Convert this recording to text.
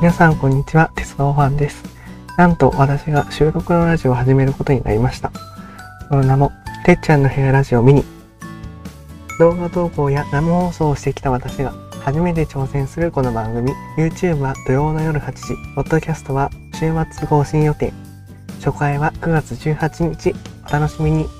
皆さんこんにちは、鉄道ファンです。なんと私が収録のラジオを始めることになりました。その名も、てっちゃんの部屋ラジオミニ。動画投稿や生放送をしてきた私が初めて挑戦するこの番組、YouTube は土曜の夜8時、Podcast は週末更新予定。初回は9月18日、お楽しみに。